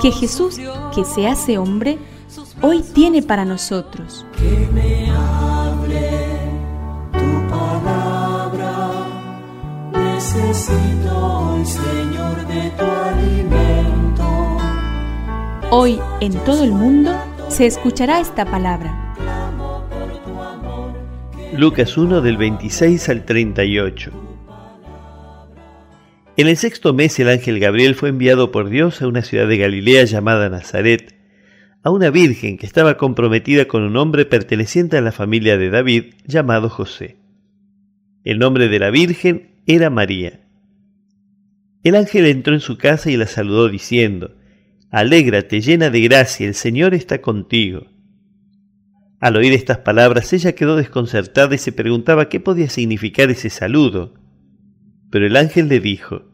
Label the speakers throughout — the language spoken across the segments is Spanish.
Speaker 1: que Jesús, que se hace hombre, hoy tiene para nosotros.
Speaker 2: Que me hable tu palabra, necesito hoy, Señor, de tu alimento.
Speaker 1: Hoy en todo el mundo se escuchará esta palabra.
Speaker 3: Lucas 1 del 26 al 38. En el sexto mes el ángel Gabriel fue enviado por Dios a una ciudad de Galilea llamada Nazaret, a una virgen que estaba comprometida con un hombre perteneciente a la familia de David llamado José. El nombre de la virgen era María. El ángel entró en su casa y la saludó diciendo, Alégrate llena de gracia, el Señor está contigo. Al oír estas palabras ella quedó desconcertada y se preguntaba qué podía significar ese saludo. Pero el ángel le dijo,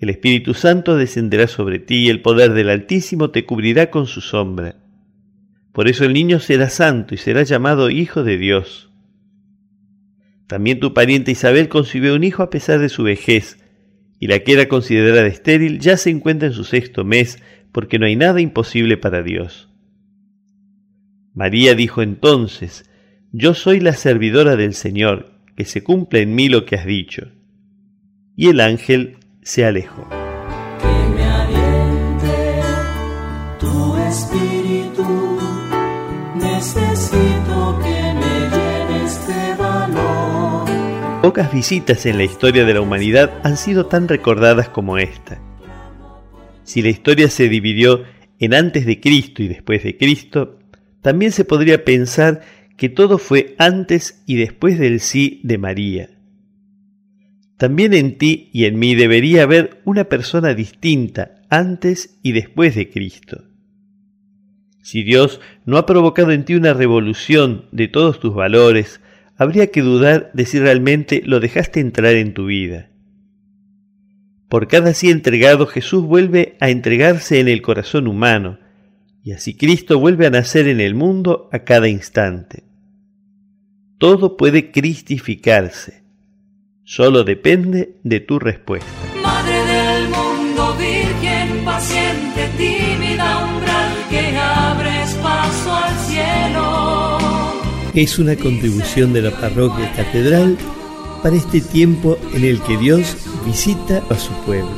Speaker 3: el Espíritu Santo descenderá sobre ti y el poder del Altísimo te cubrirá con su sombra. Por eso el niño será santo y será llamado Hijo de Dios. También tu pariente Isabel concibió un hijo a pesar de su vejez, y la que era considerada estéril ya se encuentra en su sexto mes, porque no hay nada imposible para Dios. María dijo entonces, yo soy la servidora del Señor, que se cumpla en mí lo que has dicho. Y el ángel se alejó.
Speaker 2: Que me aliente tu espíritu, necesito que me llenes de valor.
Speaker 3: Pocas visitas en la historia de la humanidad han sido tan recordadas como esta. Si la historia se dividió en antes de Cristo y después de Cristo, también se podría pensar que todo fue antes y después del sí de María. También en ti y en mí debería haber una persona distinta antes y después de Cristo. Si Dios no ha provocado en ti una revolución de todos tus valores, habría que dudar de si realmente lo dejaste entrar en tu vida. Por cada sí entregado Jesús vuelve a entregarse en el corazón humano, y así Cristo vuelve a nacer en el mundo a cada instante. Todo puede cristificarse. Solo depende de tu respuesta.
Speaker 4: Madre del mundo, virgen, paciente, tímida, umbral, que abres paso al cielo.
Speaker 3: Es una contribución de la parroquia catedral para este tiempo en el que Dios visita a su pueblo.